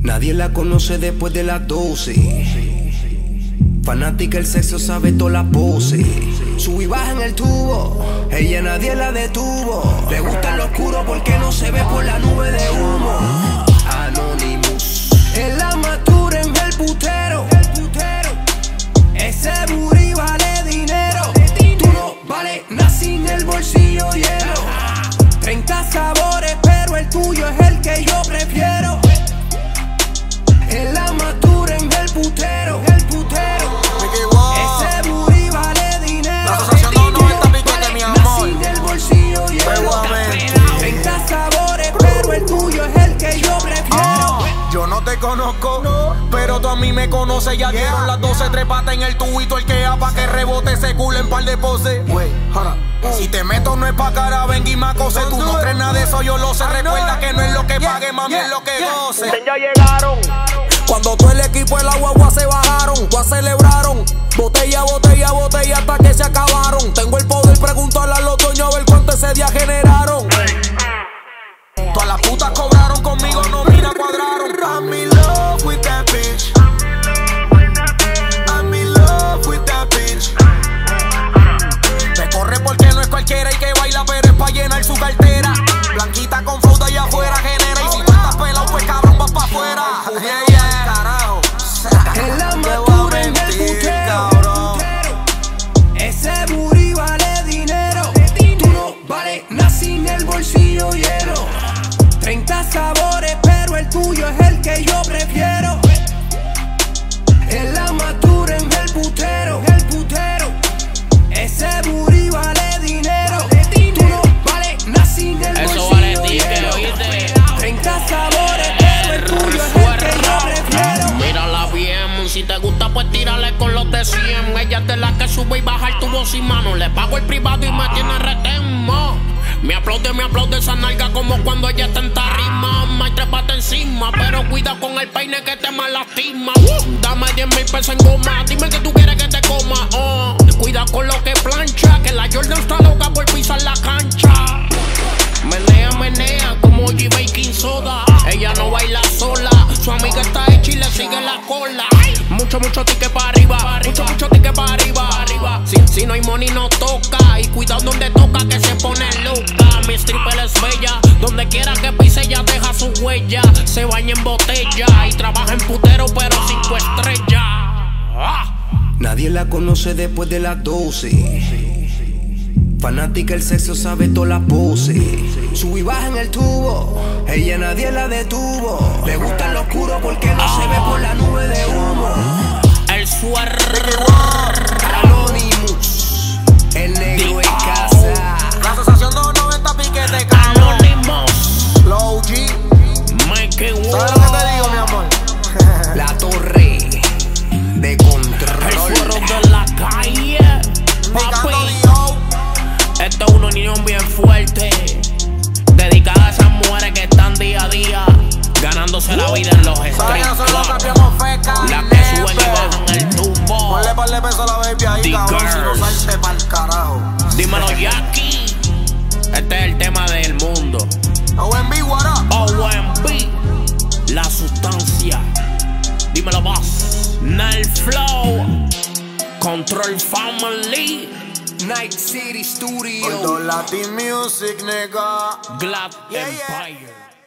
Nadie la conoce después de las 12. Fanática el sexo, sabe toda la pose. Sube y baja en el tubo, ella nadie la detuvo. Le gusta lo oscuro porque no se ve por la nube de humo. No conozco, pero tú a mí me conoces. Ya dieron las 12 trepatas en el tubito. El que pa' que rebote ese culo en par de poses. Wey, jara. Si te meto no es pa' cara, ven y me acose. Tú no crees nada de eso, yo lo sé. Recuerda que no es lo que pague, mami, es lo que goce. Ya llegaron. Cuando tú el equipo de la guagua se bajaron, ya celebraron. Botella, botella, botella hasta que se acabaron. Tengo el poder preguntarle a los dueños a ver bolsillo lleno. 30 sabores, pero el tuyo es el que yo prefiero. En la matura en el putero. El putero. Ese booty vale dinero. Tú no vale nada sin el Eso bolsillo vale oíste. 30 sabores, pero el tuyo es el que yo prefiero. Mírala bien, si te gusta pues tírale con los de 100 Ella es de la que sube y baja el tubo sin mano Le pago el privado y me tiene retemo Me aplaude, me aplaude esa nalga como cuando ella está en tarima Me trépate encima, pero cuida con el peine que te mal lastima Uh, Dame 10 mil pesos en goma, dime que tú quieres que te coma oh. Cuida con lo que plancha, que la Jordan está loca por pisar la cancha Menea, menea, como G Baking Soda. Ella no baila sola, su amiga está hecha y le sigue la cola. Mucho, mucho ticket para arriba. Si, no hay money, no toca. Y cuidado donde toca que se pone loca. Mi stripper es bella, donde quiera que pise, ella deja su huella. Se baña en botella y trabaja en putero, pero cinco estrellas. Ah. Nadie la conoce después de las 12. Fanática el sexo, sabe toda la pose. Sube y baja en el tubo, ella nadie la detuvo. Le gusta lo oscuro porque no se ve por la nube de humo. El suerte. Te digo, mi amor? La torre de El control. suero de la calle. Papi. Dio. Esto es una unión bien fuerte. Dedicada a esas mujeres que están día a día ganándose la vida en los ¿Sabes que street nosotros lo clubs. cambiamos feca? Las que suben y bajan el tumbo. Ponle par de pesos a la baby ahí, The cabrón, si no girls. salte pa'l carajo. Dímelo, Jackie. Dímelo, boss. Nel Flow. Control Family. Night City Studio. Latin Music, nigga. Glad Yeah, yeah. Empire.